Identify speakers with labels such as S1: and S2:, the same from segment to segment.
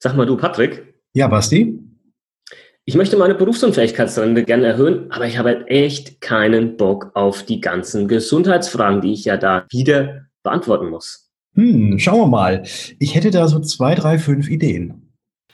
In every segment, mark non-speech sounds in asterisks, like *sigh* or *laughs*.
S1: Sag mal du, Patrick.
S2: Ja, Basti?
S1: Ich möchte meine Berufsunfähigkeitsrente gerne erhöhen, aber ich habe halt echt keinen Bock auf die ganzen Gesundheitsfragen, die ich ja da wieder beantworten muss.
S2: Hm, schauen wir mal. Ich hätte da so zwei, drei, fünf Ideen.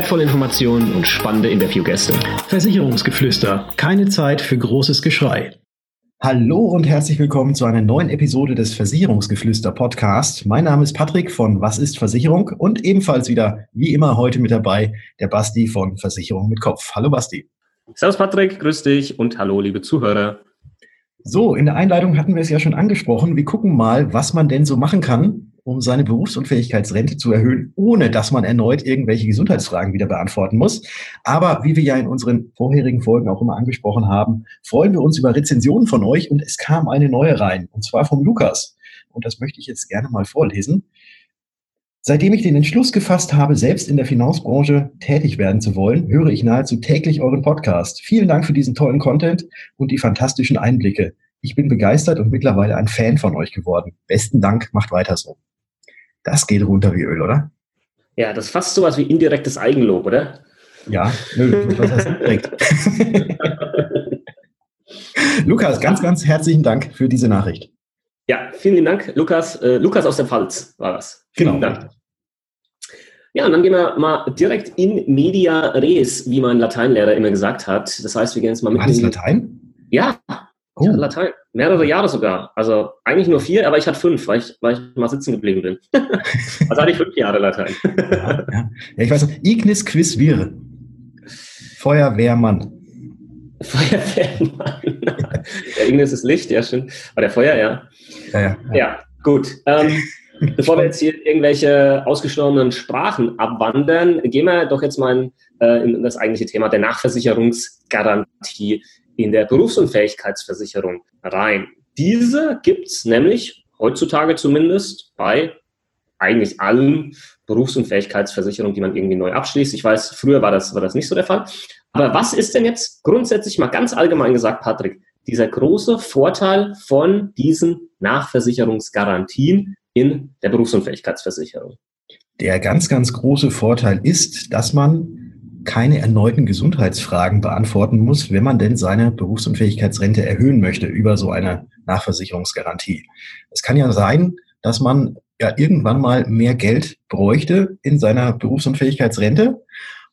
S1: wertvolle Informationen und spannende Interviewgäste.
S2: Versicherungsgeflüster. Keine Zeit für großes Geschrei. Hallo und herzlich willkommen zu einer neuen Episode des Versicherungsgeflüster Podcast. Mein Name ist Patrick von Was ist Versicherung und ebenfalls wieder, wie immer, heute mit dabei der Basti von Versicherung mit Kopf. Hallo Basti.
S1: Servus Patrick, grüß dich und hallo liebe Zuhörer.
S2: So, in der Einleitung hatten wir es ja schon angesprochen. Wir gucken mal, was man denn so machen kann, um seine Berufsunfähigkeitsrente zu erhöhen, ohne dass man erneut irgendwelche Gesundheitsfragen wieder beantworten muss. Aber wie wir ja in unseren vorherigen Folgen auch immer angesprochen haben, freuen wir uns über Rezensionen von euch und es kam eine neue rein, und zwar vom Lukas. Und das möchte ich jetzt gerne mal vorlesen. Seitdem ich den Entschluss gefasst habe, selbst in der Finanzbranche tätig werden zu wollen, höre ich nahezu täglich euren Podcast. Vielen Dank für diesen tollen Content und die fantastischen Einblicke. Ich bin begeistert und mittlerweile ein Fan von euch geworden. Besten Dank, macht weiter so. Das geht runter wie Öl, oder?
S1: Ja, das ist fast sowas wie indirektes Eigenlob, oder?
S2: Ja, nö, was heißt *laughs* indirekt? *laughs* Lukas, ganz, ganz herzlichen Dank für diese Nachricht.
S1: Ja, vielen Dank, Lukas. Äh, Lukas aus der Pfalz war das.
S2: Vielen genau. Dank.
S1: Ja, und dann gehen wir mal direkt in media res, wie mein Lateinlehrer immer gesagt hat. Das heißt, wir gehen jetzt mal mit.
S2: War das Latein?
S1: Ja, Oh. Ja, Latein. Mehrere Jahre sogar. Also eigentlich nur vier, aber ich hatte fünf, weil ich, weil ich mal sitzen geblieben bin. *laughs* also hatte ich fünf Jahre Latein.
S2: ja, ja. ja, ich weiß noch. Ignis quis vire. Feuerwehrmann. *laughs*
S1: Feuerwehrmann. der Ignis ist Licht, ja, stimmt. Aber der Feuer, ja. Ja, ja, ja. ja gut. Ähm, *laughs* bevor wir jetzt hier irgendwelche ausgestorbenen Sprachen abwandern, gehen wir doch jetzt mal in, äh, in das eigentliche Thema der Nachversicherungsgarantie in der Berufsunfähigkeitsversicherung rein. Diese gibt es nämlich heutzutage zumindest bei eigentlich allen Berufsunfähigkeitsversicherungen, die man irgendwie neu abschließt. Ich weiß, früher war das, war das nicht so der Fall. Aber was ist denn jetzt grundsätzlich mal ganz allgemein gesagt, Patrick, dieser große Vorteil von diesen Nachversicherungsgarantien in der Berufsunfähigkeitsversicherung?
S2: Der ganz, ganz große Vorteil ist, dass man keine erneuten Gesundheitsfragen beantworten muss, wenn man denn seine Berufsunfähigkeitsrente erhöhen möchte über so eine Nachversicherungsgarantie. Es kann ja sein, dass man ja irgendwann mal mehr Geld bräuchte in seiner Berufsunfähigkeitsrente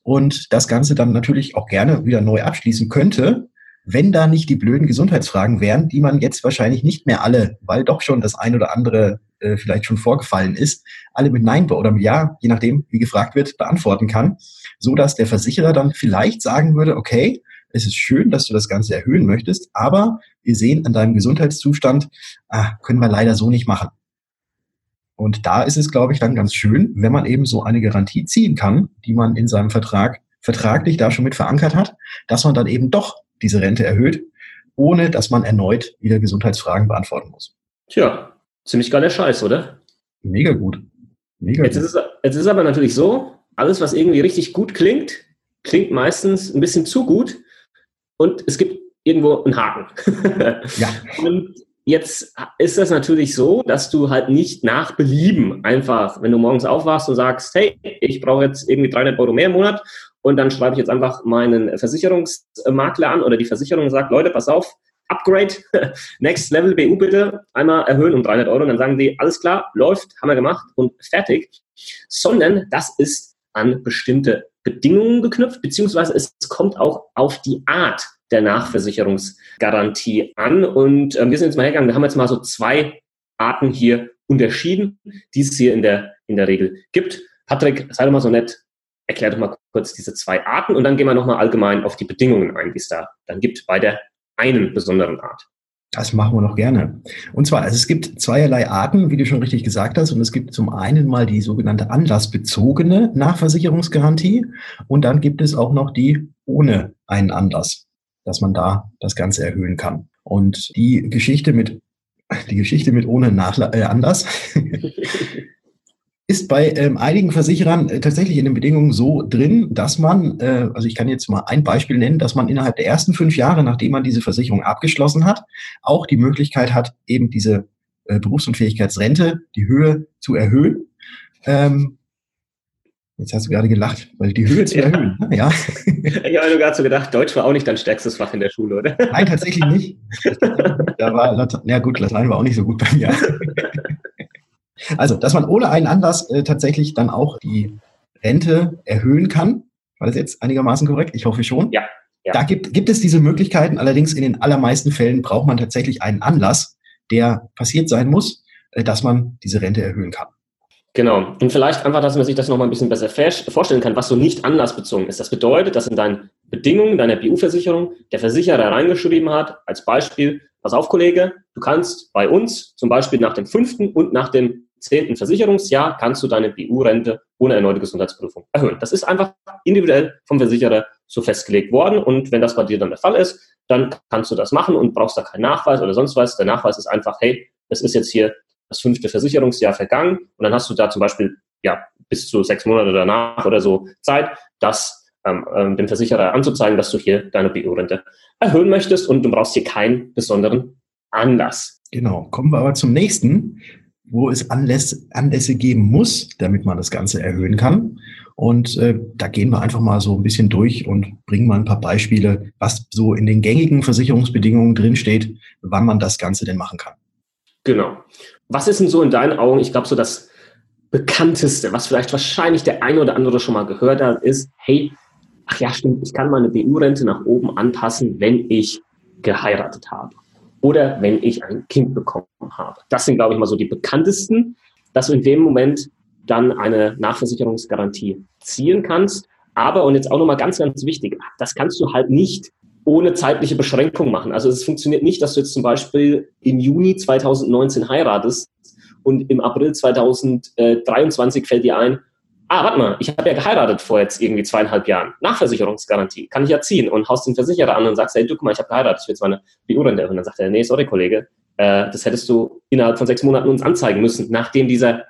S2: und das Ganze dann natürlich auch gerne wieder neu abschließen könnte, wenn da nicht die blöden Gesundheitsfragen wären, die man jetzt wahrscheinlich nicht mehr alle, weil doch schon das ein oder andere äh, vielleicht schon vorgefallen ist, alle mit Nein oder mit Ja, je nachdem, wie gefragt wird, beantworten kann, so dass der Versicherer dann vielleicht sagen würde, okay, es ist schön, dass du das Ganze erhöhen möchtest, aber wir sehen an deinem Gesundheitszustand, ah, können wir leider so nicht machen. Und da ist es, glaube ich, dann ganz schön, wenn man eben so eine Garantie ziehen kann, die man in seinem Vertrag vertraglich da schon mit verankert hat, dass man dann eben doch diese Rente erhöht, ohne dass man erneut wieder Gesundheitsfragen beantworten muss.
S1: Tja, ziemlich geiler Scheiß, oder?
S2: Mega gut.
S1: Mega jetzt, gut. Ist es, jetzt ist es aber natürlich so, alles, was irgendwie richtig gut klingt, klingt meistens ein bisschen zu gut und es gibt irgendwo einen Haken. *laughs* ja. Und jetzt ist das natürlich so, dass du halt nicht nach Belieben einfach, wenn du morgens aufwachst und sagst, hey, ich brauche jetzt irgendwie 300 Euro mehr im Monat und dann schreibe ich jetzt einfach meinen Versicherungsmakler an oder die Versicherung sagt, Leute, pass auf, Upgrade, *laughs* Next Level BU bitte, einmal erhöhen um 300 Euro. Und dann sagen die, alles klar, läuft, haben wir gemacht und fertig. Sondern das ist an bestimmte Bedingungen geknüpft, beziehungsweise es kommt auch auf die Art der Nachversicherungsgarantie an. Und äh, wir sind jetzt mal hergegangen, wir haben jetzt mal so zwei Arten hier unterschieden, die es hier in der, in der Regel gibt. Patrick, sei doch mal so nett, erklär doch mal kurz diese zwei Arten und dann gehen wir nochmal allgemein auf die Bedingungen ein, die es da dann gibt bei der einen besonderen Art.
S2: Das machen wir noch gerne. Und zwar, also es gibt zweierlei Arten, wie du schon richtig gesagt hast. Und es gibt zum einen mal die sogenannte anlassbezogene Nachversicherungsgarantie. Und dann gibt es auch noch die ohne einen Anlass, dass man da das Ganze erhöhen kann. Und die Geschichte mit, die Geschichte mit ohne Nachla äh, Anlass *laughs* ist bei ähm, einigen Versicherern äh, tatsächlich in den Bedingungen so drin, dass man, äh, also ich kann jetzt mal ein Beispiel nennen, dass man innerhalb der ersten fünf Jahre, nachdem man diese Versicherung abgeschlossen hat, auch die Möglichkeit hat, eben diese äh, Berufsunfähigkeitsrente, die Höhe zu erhöhen. Ähm, jetzt hast du gerade gelacht, weil die Höhe zu erhöhen.
S1: Ja. *laughs* Ich habe gerade so gedacht, Deutsch war auch nicht dein stärkstes Fach in der Schule, oder?
S2: Nein, tatsächlich nicht. *laughs* Da war Latein, ja gut, Latein war auch nicht so gut bei mir. *laughs* Also, dass man ohne einen Anlass äh, tatsächlich dann auch die Rente erhöhen kann. War das jetzt einigermaßen korrekt? Ich hoffe schon.
S1: Ja.
S2: ja. Da gibt, gibt es diese Möglichkeiten. Allerdings in den allermeisten Fällen braucht man tatsächlich einen Anlass, der passiert sein muss, äh, dass man diese Rente erhöhen kann.
S1: Genau. Und vielleicht einfach, dass man sich das nochmal ein bisschen besser vorstellen kann, was so nicht anlassbezogen ist. Das bedeutet, dass in deinen Bedingungen deiner BU-Versicherung der Versicherer reingeschrieben hat, als Beispiel, pass auf, Kollege, du kannst bei uns zum Beispiel nach dem fünften und nach dem zehnten Versicherungsjahr kannst du deine BU-Rente ohne erneute Gesundheitsprüfung erhöhen. Das ist einfach individuell vom Versicherer so festgelegt worden und wenn das bei dir dann der Fall ist, dann kannst du das machen und brauchst da keinen Nachweis oder sonst was. Der Nachweis ist einfach, hey, es ist jetzt hier das fünfte Versicherungsjahr vergangen und dann hast du da zum Beispiel ja bis zu sechs Monate danach oder so Zeit, das ähm, ähm dem Versicherer anzuzeigen, dass du hier deine BU-Rente erhöhen möchtest und du brauchst hier keinen besonderen Anlass.
S2: Genau. Kommen wir aber zum nächsten wo es Anlässe, Anlässe geben muss, damit man das Ganze erhöhen kann. Und äh, da gehen wir einfach mal so ein bisschen durch und bringen mal ein paar Beispiele, was so in den gängigen Versicherungsbedingungen drinsteht, wann man das Ganze denn machen kann.
S1: Genau. Was ist denn so in deinen Augen, ich glaube, so das bekannteste, was vielleicht wahrscheinlich der eine oder andere schon mal gehört hat, ist, hey, ach ja, stimmt, ich kann meine BU-Rente nach oben anpassen, wenn ich geheiratet habe oder wenn ich ein Kind bekommen habe. Das sind, glaube ich, mal so die bekanntesten, dass du in dem Moment dann eine Nachversicherungsgarantie ziehen kannst. Aber, und jetzt auch nochmal ganz, ganz wichtig, das kannst du halt nicht ohne zeitliche Beschränkung machen. Also es funktioniert nicht, dass du jetzt zum Beispiel im Juni 2019 heiratest und im April 2023 fällt dir ein, ah, warte mal, ich habe ja geheiratet vor jetzt irgendwie zweieinhalb Jahren. Nachversicherungsgarantie, kann ich ja ziehen und haust den Versicherer an und sagst, hey, du, guck mal, ich habe geheiratet, ich will jetzt meine BU-Rente. Und dann sagt er, nee, sorry, Kollege, äh, das hättest du innerhalb von sechs Monaten uns anzeigen müssen, nachdem dieser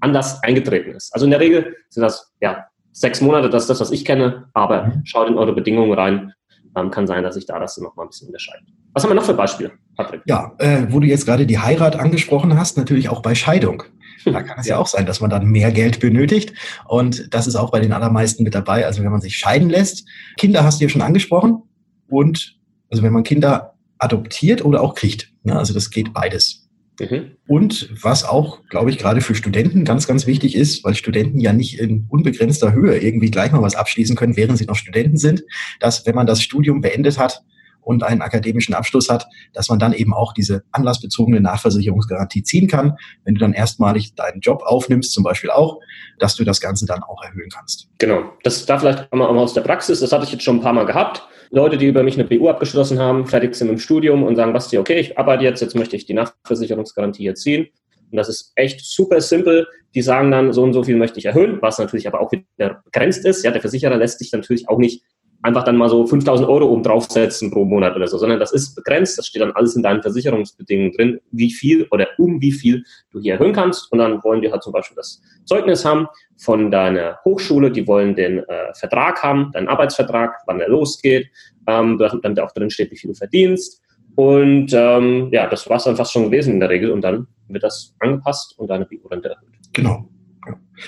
S1: Anlass eingetreten ist. Also in der Regel sind das, ja, sechs Monate, das ist das, was ich kenne, aber schaut in eure Bedingungen rein. Ähm, kann sein, dass sich da das noch mal ein bisschen unterscheidet. Was haben wir noch für Beispiele,
S2: Patrick? Ja, äh, wo du jetzt gerade die Heirat angesprochen hast, natürlich auch bei Scheidung. *laughs* Da kann es ja auch sein, dass man dann mehr Geld benötigt. Und das ist auch bei den allermeisten mit dabei. Also wenn man sich scheiden lässt, Kinder hast du ja schon angesprochen. Und also wenn man Kinder adoptiert oder auch kriegt. Ne? Also das geht beides. Mhm. Und was auch, glaube ich, gerade für Studenten ganz, ganz wichtig ist, weil Studenten ja nicht in unbegrenzter Höhe irgendwie gleich mal was abschließen können, während sie noch Studenten sind, dass wenn man das Studium beendet hat, und einen akademischen Abschluss hat, dass man dann eben auch diese anlassbezogene Nachversicherungsgarantie ziehen kann, wenn du dann erstmalig deinen Job aufnimmst, zum Beispiel auch, dass du das Ganze dann auch erhöhen kannst.
S1: Genau, das da vielleicht einmal aus der Praxis, das hatte ich jetzt schon ein paar Mal gehabt. Leute, die über mich eine BU abgeschlossen haben, fertig sind im Studium und sagen, Basti, okay, ich arbeite jetzt, jetzt möchte ich die Nachversicherungsgarantie hier ziehen. Und das ist echt super simpel. Die sagen dann, so und so viel möchte ich erhöhen, was natürlich aber auch wieder begrenzt ist. Ja, der Versicherer lässt sich natürlich auch nicht einfach dann mal so 5000 Euro oben draufsetzen pro Monat oder so, sondern das ist begrenzt, das steht dann alles in deinen Versicherungsbedingungen drin, wie viel oder um wie viel du hier erhöhen kannst und dann wollen die halt zum Beispiel das Zeugnis haben von deiner Hochschule, die wollen den äh, Vertrag haben, deinen Arbeitsvertrag, wann der losgeht, ähm, damit auch drin steht, wie viel du verdienst und ähm, ja, das war es dann fast schon gewesen in der Regel und dann wird das angepasst und deine Bio-Rente erhöht.
S2: Genau.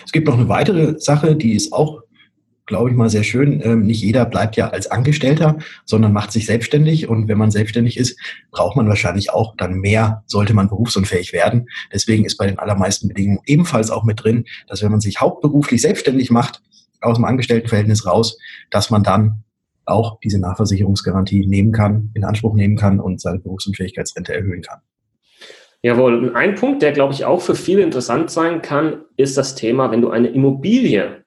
S2: Es gibt noch eine weitere Sache, die ist auch glaube ich mal, sehr schön. Ähm, nicht jeder bleibt ja als Angestellter, sondern macht sich selbstständig. Und wenn man selbstständig ist, braucht man wahrscheinlich auch dann mehr, sollte man berufsunfähig werden. Deswegen ist bei den allermeisten Bedingungen ebenfalls auch mit drin, dass wenn man sich hauptberuflich selbstständig macht, aus dem Angestelltenverhältnis raus, dass man dann auch diese Nachversicherungsgarantie nehmen kann, in Anspruch nehmen kann und seine Berufsunfähigkeitsrente erhöhen kann.
S1: Jawohl. Und ein Punkt, der, glaube ich, auch für viele interessant sein kann, ist das Thema, wenn du eine Immobilie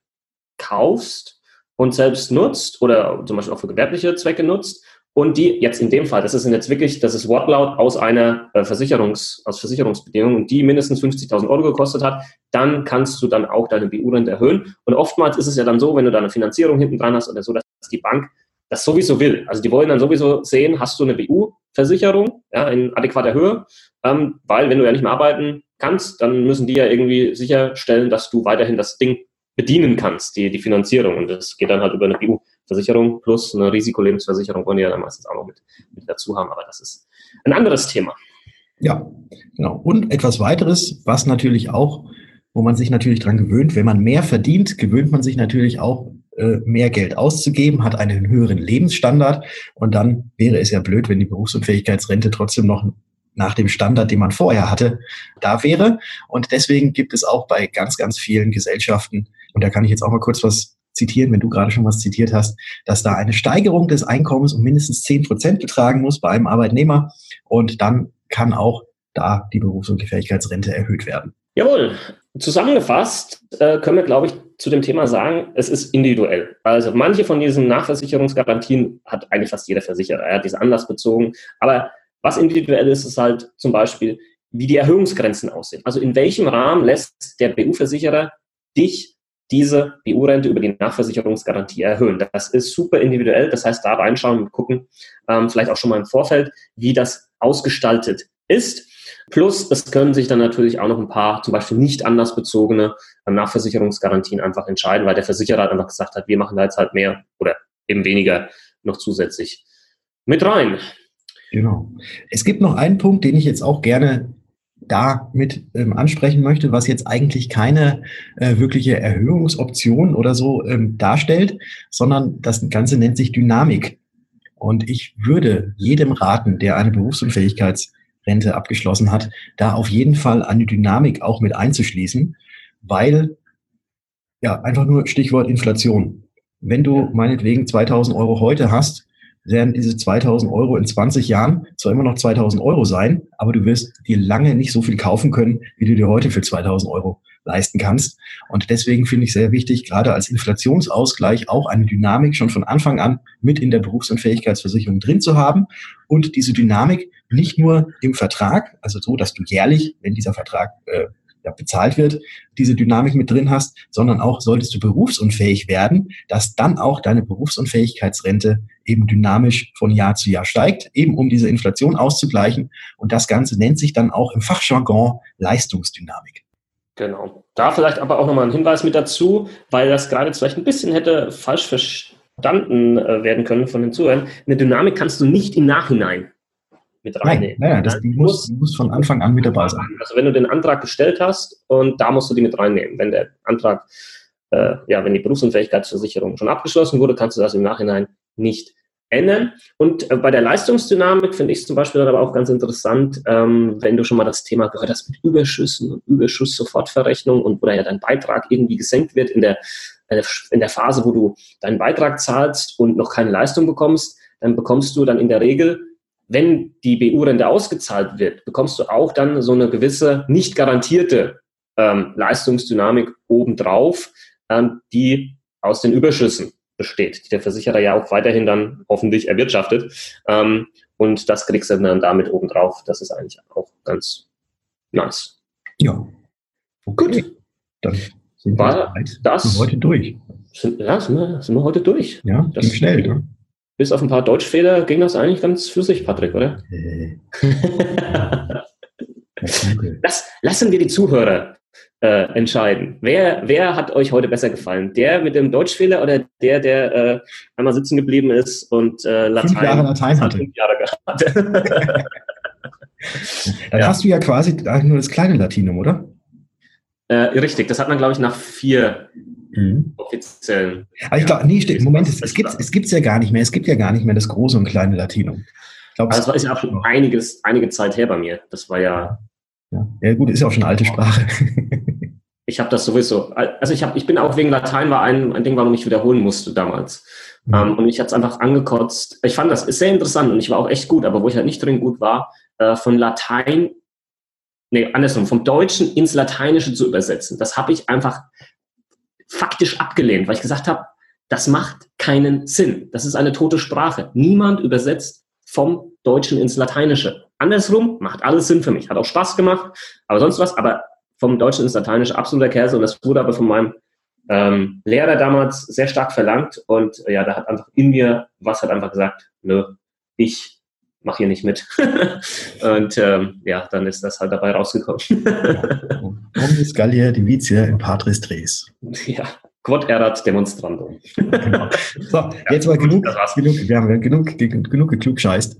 S1: kaufst und selbst nutzt oder zum Beispiel auch für gewerbliche Zwecke nutzt und die jetzt in dem Fall, das ist jetzt wirklich, das ist Wortlaut aus einer äh, Versicherungs, aus Versicherungsbedingungen und die mindestens 50.000 Euro gekostet hat, dann kannst du dann auch deine BU-Rente erhöhen. Und oftmals ist es ja dann so, wenn du da eine Finanzierung hinten dran hast oder so, dass die Bank das sowieso will. Also die wollen dann sowieso sehen, hast du eine BU-Versicherung ja, in adäquater Höhe, ähm, weil wenn du ja nicht mehr arbeiten kannst, dann müssen die ja irgendwie sicherstellen, dass du weiterhin das Ding bedienen kannst, die, die Finanzierung. Und das geht dann halt über eine BU-Versicherung plus eine Risikolebensversicherung, wollen die ja dann meistens auch noch mit, mit dazu haben. Aber das ist ein anderes Thema.
S2: Ja, genau. Und etwas weiteres, was natürlich auch, wo man sich natürlich dran gewöhnt, wenn man mehr verdient, gewöhnt man sich natürlich auch äh, mehr Geld auszugeben, hat einen höheren Lebensstandard und dann wäre es ja blöd, wenn die Berufsunfähigkeitsrente trotzdem noch nach dem Standard, den man vorher hatte, da wäre. Und deswegen gibt es auch bei ganz, ganz vielen Gesellschaften, und da kann ich jetzt auch mal kurz was zitieren, wenn du gerade schon was zitiert hast, dass da eine Steigerung des Einkommens um mindestens zehn Prozent betragen muss bei einem Arbeitnehmer. Und dann kann auch da die Berufsunfähigkeitsrente erhöht werden.
S1: Jawohl. Zusammengefasst äh, können wir, glaube ich, zu dem Thema sagen, es ist individuell. Also manche von diesen Nachversicherungsgarantien hat eigentlich fast jeder Versicherer. Er hat diese anlassbezogen. Aber was individuell ist, ist halt zum Beispiel, wie die Erhöhungsgrenzen aussehen. Also in welchem Rahmen lässt der BU-Versicherer dich diese BU-Rente über die Nachversicherungsgarantie erhöhen. Das ist super individuell. Das heißt, da reinschauen und gucken, ähm, vielleicht auch schon mal im Vorfeld, wie das ausgestaltet ist. Plus, es können sich dann natürlich auch noch ein paar zum Beispiel nicht anlassbezogene ähm, Nachversicherungsgarantien einfach entscheiden, weil der Versicherer einfach gesagt hat, wir machen da jetzt halt mehr oder eben weniger noch zusätzlich mit rein.
S2: Genau. Es gibt noch einen Punkt, den ich jetzt auch gerne da mit ähm, ansprechen möchte, was jetzt eigentlich keine äh, wirkliche Erhöhungsoption oder so ähm, darstellt, sondern das Ganze nennt sich Dynamik. Und ich würde jedem raten, der eine Berufsunfähigkeitsrente abgeschlossen hat, da auf jeden Fall eine Dynamik auch mit einzuschließen, weil, ja, einfach nur Stichwort Inflation. Wenn du meinetwegen 2000 Euro heute hast, werden diese 2000 Euro in 20 Jahren zwar immer noch 2000 Euro sein, aber du wirst dir lange nicht so viel kaufen können, wie du dir heute für 2000 Euro leisten kannst. Und deswegen finde ich sehr wichtig, gerade als Inflationsausgleich auch eine Dynamik schon von Anfang an mit in der Berufsunfähigkeitsversicherung drin zu haben und diese Dynamik nicht nur im Vertrag, also so, dass du jährlich, wenn dieser Vertrag äh, ja, bezahlt wird, diese Dynamik mit drin hast, sondern auch solltest du berufsunfähig werden, dass dann auch deine Berufsunfähigkeitsrente eben dynamisch von Jahr zu Jahr steigt, eben um diese Inflation auszugleichen. Und das Ganze nennt sich dann auch im Fachjargon Leistungsdynamik.
S1: Genau. Da vielleicht aber auch nochmal ein Hinweis mit dazu, weil das gerade vielleicht ein bisschen hätte falsch verstanden äh, werden können von den Zuhörern. Eine Dynamik kannst du nicht im Nachhinein mit reinnehmen.
S2: Nein, nein das, die muss, die muss von Anfang an mit dabei sein.
S1: Also wenn du den Antrag gestellt hast und da musst du die mit reinnehmen. Wenn der Antrag, äh, ja, wenn die Berufsunfähigkeitsversicherung schon abgeschlossen wurde, kannst du das im Nachhinein nicht ändern. Und äh, bei der Leistungsdynamik finde ich es zum Beispiel aber auch ganz interessant, ähm, wenn du schon mal das Thema gehört hast mit Überschüssen und Überschuss-Sofortverrechnung und oder ja dein Beitrag irgendwie gesenkt wird in der, äh, in der Phase, wo du deinen Beitrag zahlst und noch keine Leistung bekommst, dann bekommst du dann in der Regel wenn die BU-Rente ausgezahlt wird, bekommst du auch dann so eine gewisse nicht garantierte ähm, Leistungsdynamik obendrauf, ähm, die aus den Überschüssen besteht, die der Versicherer ja auch weiterhin dann hoffentlich erwirtschaftet. Ähm, und das kriegst du dann damit obendrauf. Das ist eigentlich auch ganz nice.
S2: Ja. Okay. Gut. Dann sind wir das heute durch.
S1: Sind, ja, sind wir, sind wir heute durch.
S2: Ja, das ging schnell. Ne?
S1: bis auf ein paar Deutschfehler ging das eigentlich ganz für sich, Patrick, oder? Äh. *laughs* das lassen wir die Zuhörer äh, entscheiden. Wer, wer hat euch heute besser gefallen? Der mit dem Deutschfehler oder der, der äh, einmal sitzen geblieben ist und äh, Latein,
S2: fünf Jahre Latein hatte? Fünf Jahre hatte. Dann ja. hast du ja quasi nur das kleine Latinum, oder?
S1: Äh, richtig, das hat man, glaube ich, nach vier Mhm.
S2: offiziellen. Aber ich glaube, nee, steht, Moment, es, es gibt es gibt's ja gar nicht mehr. Es gibt ja gar nicht mehr das große und kleine Latinum.
S1: Glaub, also das war ja auch schon einiges, einige Zeit her bei mir. Das war ja.
S2: Ja, ja gut, ist ja auch schon eine alte Sprache. *laughs*
S1: ich habe das sowieso. Also ich habe, ich bin auch wegen Latein war ein, ein Ding, warum ich wiederholen musste damals. Mhm. Um, ähm, und mich hat es einfach angekotzt. Ich fand das ist sehr interessant und ich war auch echt gut, aber wo ich halt nicht drin gut war, äh, von Latein, nee, andersrum, vom Deutschen ins Lateinische zu übersetzen. Das habe ich einfach faktisch abgelehnt, weil ich gesagt habe, Das macht keinen Sinn. Das ist eine tote Sprache. Niemand übersetzt vom Deutschen ins Lateinische. Andersrum macht alles Sinn für mich. Hat auch Spaß gemacht, aber sonst was. Aber vom Deutschen ins Lateinische absoluter Käse. Und das wurde aber von meinem ähm, Lehrer damals sehr stark verlangt. Und äh, ja, da hat einfach in mir was hat einfach gesagt, nö, ich mache hier nicht mit. *laughs* und ähm, ja, dann ist das halt dabei rausgekommen. *laughs*
S2: Omnis Gallia Divitia in Patris Tres.
S1: Ja, Quod erat demonstrandum.
S2: Genau. So, *laughs* jetzt mal genug, genug, wir haben genug, genug, geklugscheißt.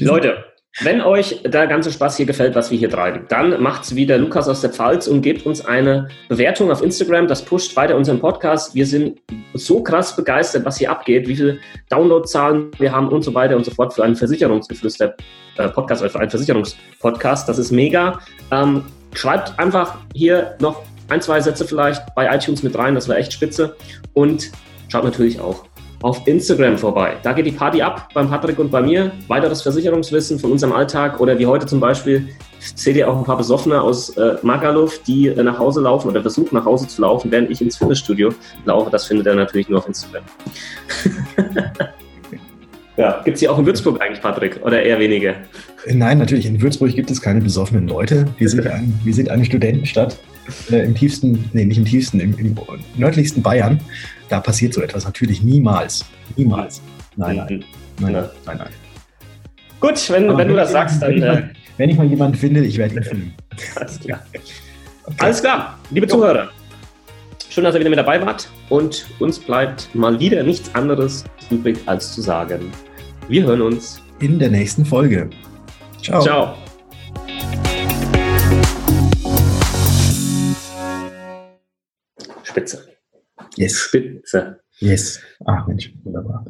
S1: Leute, wenn euch der ganze Spaß hier gefällt, was wir hier treiben, dann macht's wieder Lukas aus der Pfalz und gebt uns eine Bewertung auf Instagram. Das pusht weiter unseren Podcast. Wir sind so krass begeistert, was hier abgeht, wie viele Downloadzahlen wir haben und so weiter und so fort für einen Versicherungsgeflüster-Podcast, äh, für einen Versicherungspodcast. Das ist mega. Ähm, schreibt einfach hier noch ein, zwei Sätze vielleicht bei iTunes mit rein. Das wäre echt spitze. Und schaut natürlich auch auf Instagram vorbei. Da geht die Party ab beim Patrick und bei mir. Weiteres Versicherungswissen von unserem Alltag oder wie heute zum Beispiel seht ihr auch ein paar Besoffene aus äh, Magaluf, die äh, nach Hause laufen oder versuchen nach Hause zu laufen, während ich ins Fitnessstudio laufe. Das findet ihr natürlich nur auf Instagram. *laughs* ja, gibt es hier auch in Würzburg eigentlich, Patrick, oder eher weniger?
S2: Nein, natürlich. In Würzburg gibt es keine besoffenen Leute. Wir sind, ein, wir sind eine Studentenstadt äh, im tiefsten, nee, nicht im tiefsten, im, im nördlichsten Bayern. Da passiert so etwas natürlich niemals. Niemals. Nein, nein. Nein, nein, nein. nein.
S1: Gut, wenn, wenn, wenn du das sagst, dann.
S2: Wenn ich, mal, äh, wenn ich mal jemanden finde, ich werde ihn *laughs* filmen.
S1: Alles klar. *laughs* Okay. Alles klar, liebe Zuhörer. Schön, dass ihr wieder mit dabei wart. Und uns bleibt mal wieder nichts anderes übrig, als zu sagen, wir hören uns
S2: in der nächsten Folge.
S1: Ciao. Ciao. Spitze.
S2: Yes.
S1: Spitze.
S2: Yes. Ach Mensch, wunderbar.